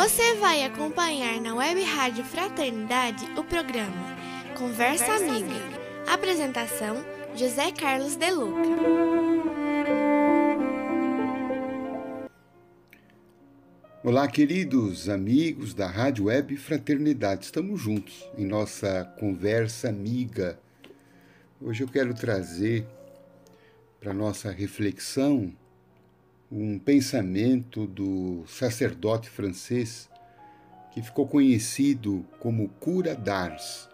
Você vai acompanhar na Web Rádio Fraternidade o programa Conversa, Conversa Amiga. Amiga. Apresentação: José Carlos De Luca. Olá, queridos amigos da Rádio Web Fraternidade. Estamos juntos em nossa conversa amiga. Hoje eu quero trazer para nossa reflexão um pensamento do sacerdote francês que ficou conhecido como Cura d'Ars.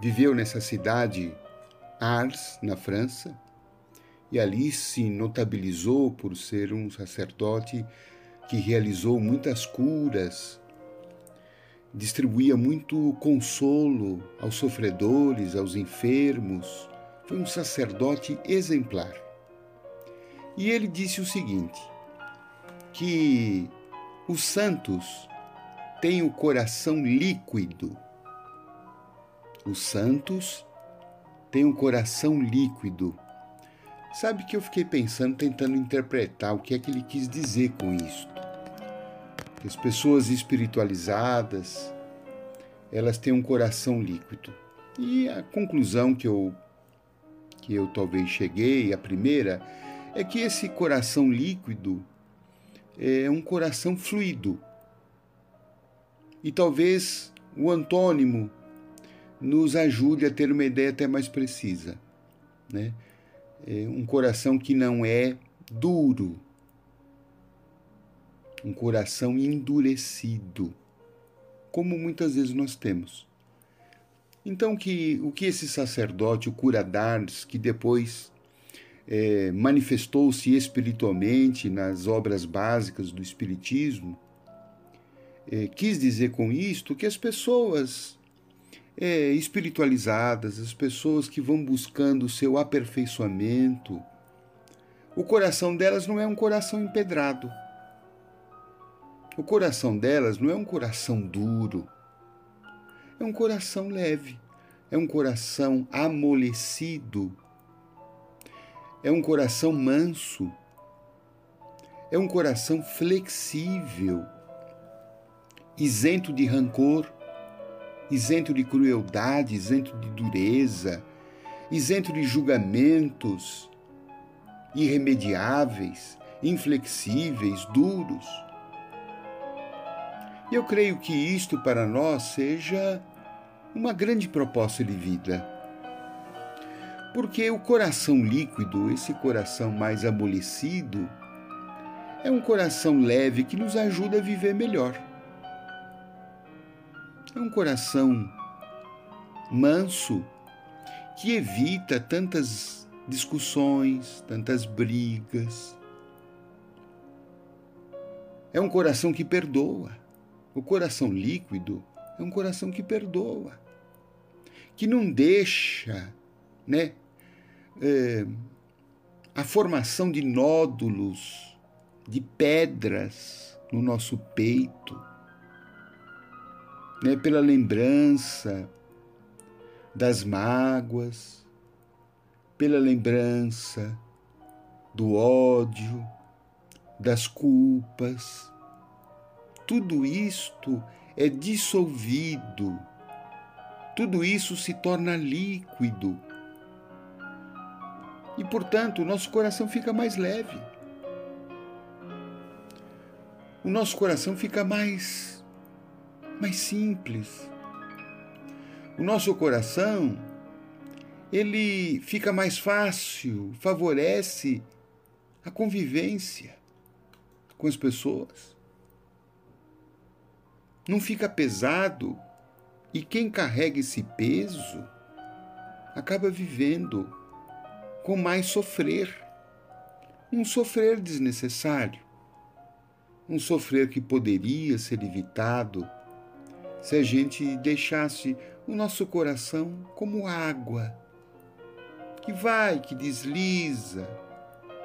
Viveu nessa cidade Ars, na França, e ali se notabilizou por ser um sacerdote que realizou muitas curas, distribuía muito consolo aos sofredores, aos enfermos. Foi um sacerdote exemplar. E ele disse o seguinte: que os santos têm o coração líquido. Os santos têm um coração líquido. Sabe que eu fiquei pensando, tentando interpretar o que é que ele quis dizer com isto. As pessoas espiritualizadas, elas têm um coração líquido. E a conclusão que eu que eu talvez cheguei, a primeira, é que esse coração líquido é um coração fluido. E talvez o antônimo nos ajude a ter uma ideia até mais precisa. Né? É um coração que não é duro, um coração endurecido, como muitas vezes nós temos. Então, que, o que esse sacerdote, o cura d'Ars, que depois é, manifestou-se espiritualmente nas obras básicas do Espiritismo, é, quis dizer com isto que as pessoas é, espiritualizadas, as pessoas que vão buscando o seu aperfeiçoamento, o coração delas não é um coração empedrado. O coração delas não é um coração duro, é um coração leve, é um coração amolecido é um coração manso, é um coração flexível, isento de rancor, isento de crueldade, isento de dureza, isento de julgamentos irremediáveis, inflexíveis, duros. E eu creio que isto para nós seja uma grande proposta de vida porque o coração líquido, esse coração mais amolecido, é um coração leve que nos ajuda a viver melhor. É um coração manso que evita tantas discussões, tantas brigas. É um coração que perdoa. O coração líquido é um coração que perdoa, que não deixa, né, é, a formação de nódulos, de pedras no nosso peito, né, pela lembrança das mágoas, pela lembrança do ódio, das culpas. Tudo isto é dissolvido, tudo isso se torna líquido e, portanto, o nosso coração fica mais leve. O nosso coração fica mais mais simples. O nosso coração ele fica mais fácil, favorece a convivência com as pessoas. Não fica pesado e quem carrega esse peso acaba vivendo com mais sofrer. Um sofrer desnecessário. Um sofrer que poderia ser evitado se a gente deixasse o nosso coração como água, que vai, que desliza,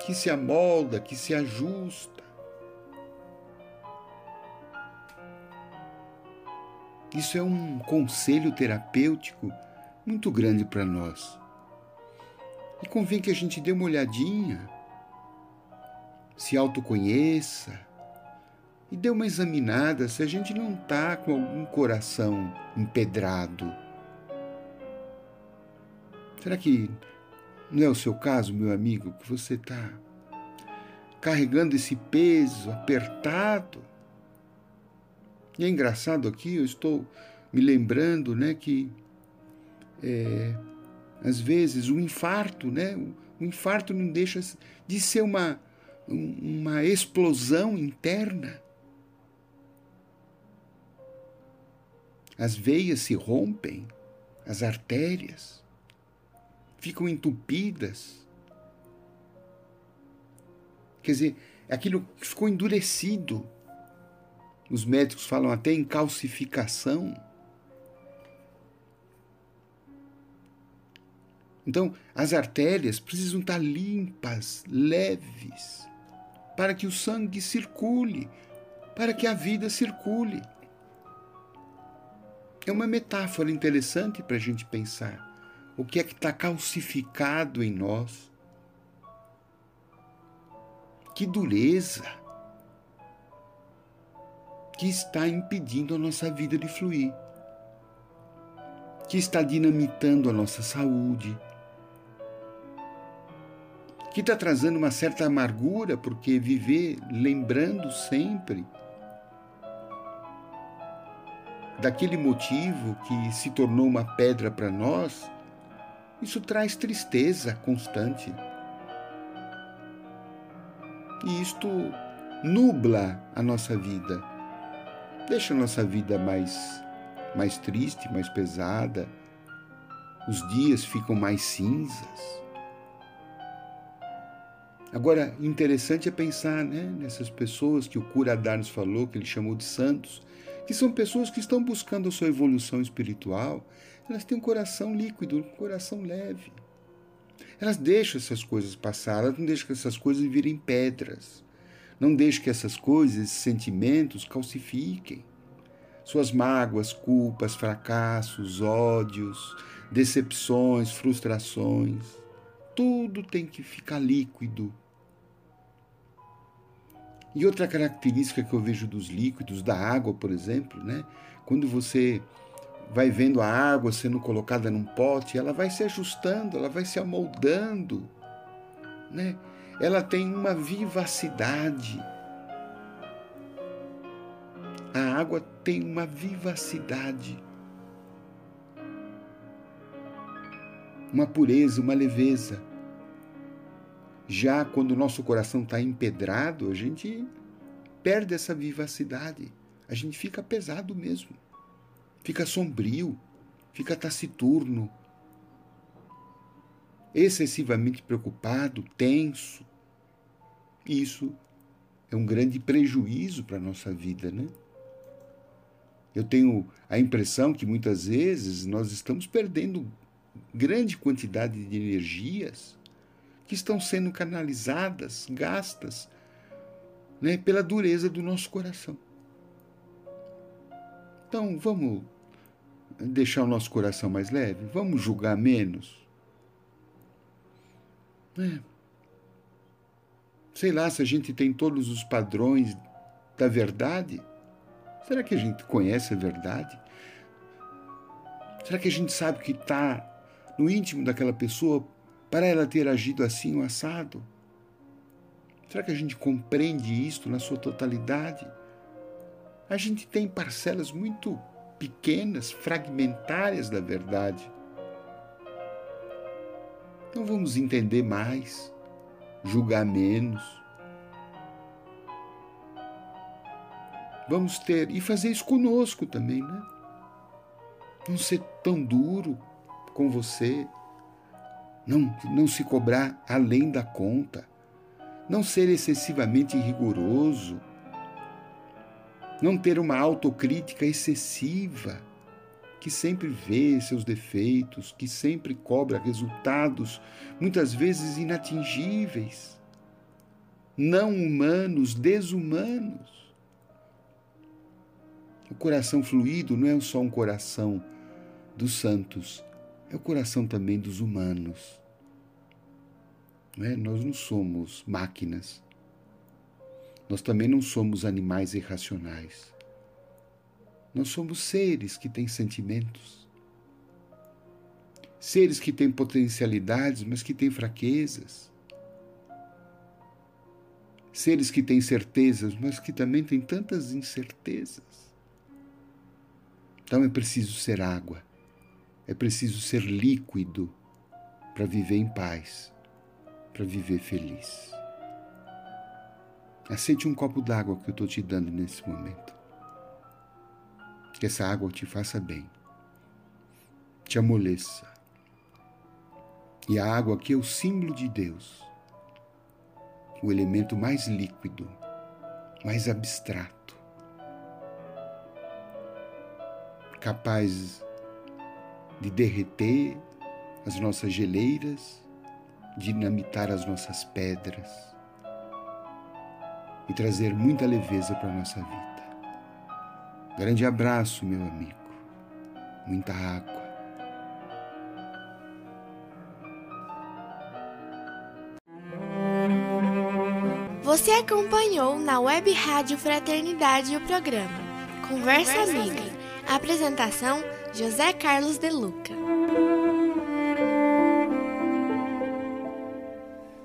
que se amolda, que se ajusta. Isso é um conselho terapêutico muito grande para nós. E convém que a gente dê uma olhadinha, se autoconheça, e dê uma examinada se a gente não está com algum coração empedrado. Será que não é o seu caso, meu amigo, que você está carregando esse peso apertado? E é engraçado aqui, eu estou me lembrando né, que é, às vezes o infarto, né, o infarto não deixa de ser uma, uma explosão interna. As veias se rompem, as artérias ficam entupidas. Quer dizer, aquilo ficou endurecido. Os médicos falam até em calcificação. Então, as artérias precisam estar limpas, leves, para que o sangue circule, para que a vida circule. É uma metáfora interessante para a gente pensar. O que é que está calcificado em nós? Que dureza que está impedindo a nossa vida de fluir, que está dinamitando a nossa saúde, que está trazendo uma certa amargura, porque viver lembrando sempre daquele motivo que se tornou uma pedra para nós, isso traz tristeza constante. E isto nubla a nossa vida, deixa a nossa vida mais, mais triste, mais pesada, os dias ficam mais cinzas. Agora, interessante é pensar né, nessas pessoas que o cura Darnes falou, que ele chamou de santos, que são pessoas que estão buscando a sua evolução espiritual, elas têm um coração líquido, um coração leve. Elas deixam essas coisas passar, elas não deixam que essas coisas virem pedras. Não deixam que essas coisas, esses sentimentos calcifiquem. Suas mágoas, culpas, fracassos, ódios, decepções, frustrações, tudo tem que ficar líquido, e outra característica que eu vejo dos líquidos, da água, por exemplo, né? quando você vai vendo a água sendo colocada num pote, ela vai se ajustando, ela vai se amoldando, né? Ela tem uma vivacidade. A água tem uma vivacidade. Uma pureza, uma leveza. Já quando o nosso coração está empedrado, a gente perde essa vivacidade. A gente fica pesado mesmo. Fica sombrio, fica taciturno, excessivamente preocupado, tenso. Isso é um grande prejuízo para a nossa vida, né? Eu tenho a impressão que muitas vezes nós estamos perdendo grande quantidade de energias que estão sendo canalizadas, gastas, né, pela dureza do nosso coração. Então, vamos deixar o nosso coração mais leve? Vamos julgar menos? É. Sei lá se a gente tem todos os padrões da verdade. Será que a gente conhece a verdade? Será que a gente sabe o que está no íntimo daquela pessoa para ela ter agido assim o assado? Será que a gente compreende isto na sua totalidade? A gente tem parcelas muito pequenas, fragmentárias da verdade. Não vamos entender mais, julgar menos. Vamos ter e fazer isso conosco também, né? Não ser tão duro com você, não, não se cobrar além da conta, não ser excessivamente rigoroso, não ter uma autocrítica excessiva, que sempre vê seus defeitos, que sempre cobra resultados muitas vezes inatingíveis, não humanos, desumanos. O coração fluido não é só um coração dos santos, é o coração também dos humanos. Não é? Nós não somos máquinas. Nós também não somos animais irracionais. Nós somos seres que têm sentimentos. Seres que têm potencialidades, mas que têm fraquezas. Seres que têm certezas, mas que também têm tantas incertezas. Então é preciso ser água, é preciso ser líquido para viver em paz, para viver feliz. Aceite um copo d'água que eu estou te dando nesse momento. Que essa água te faça bem, te amoleça. E a água aqui é o símbolo de Deus, o elemento mais líquido, mais abstrato, capaz de derreter as nossas geleiras, dinamitar as nossas pedras e trazer muita leveza para a nossa vida. Grande abraço, meu amigo. Muita água. Você acompanhou na Web Rádio Fraternidade o programa Conversa Amiga. Apresentação José Carlos De Luca.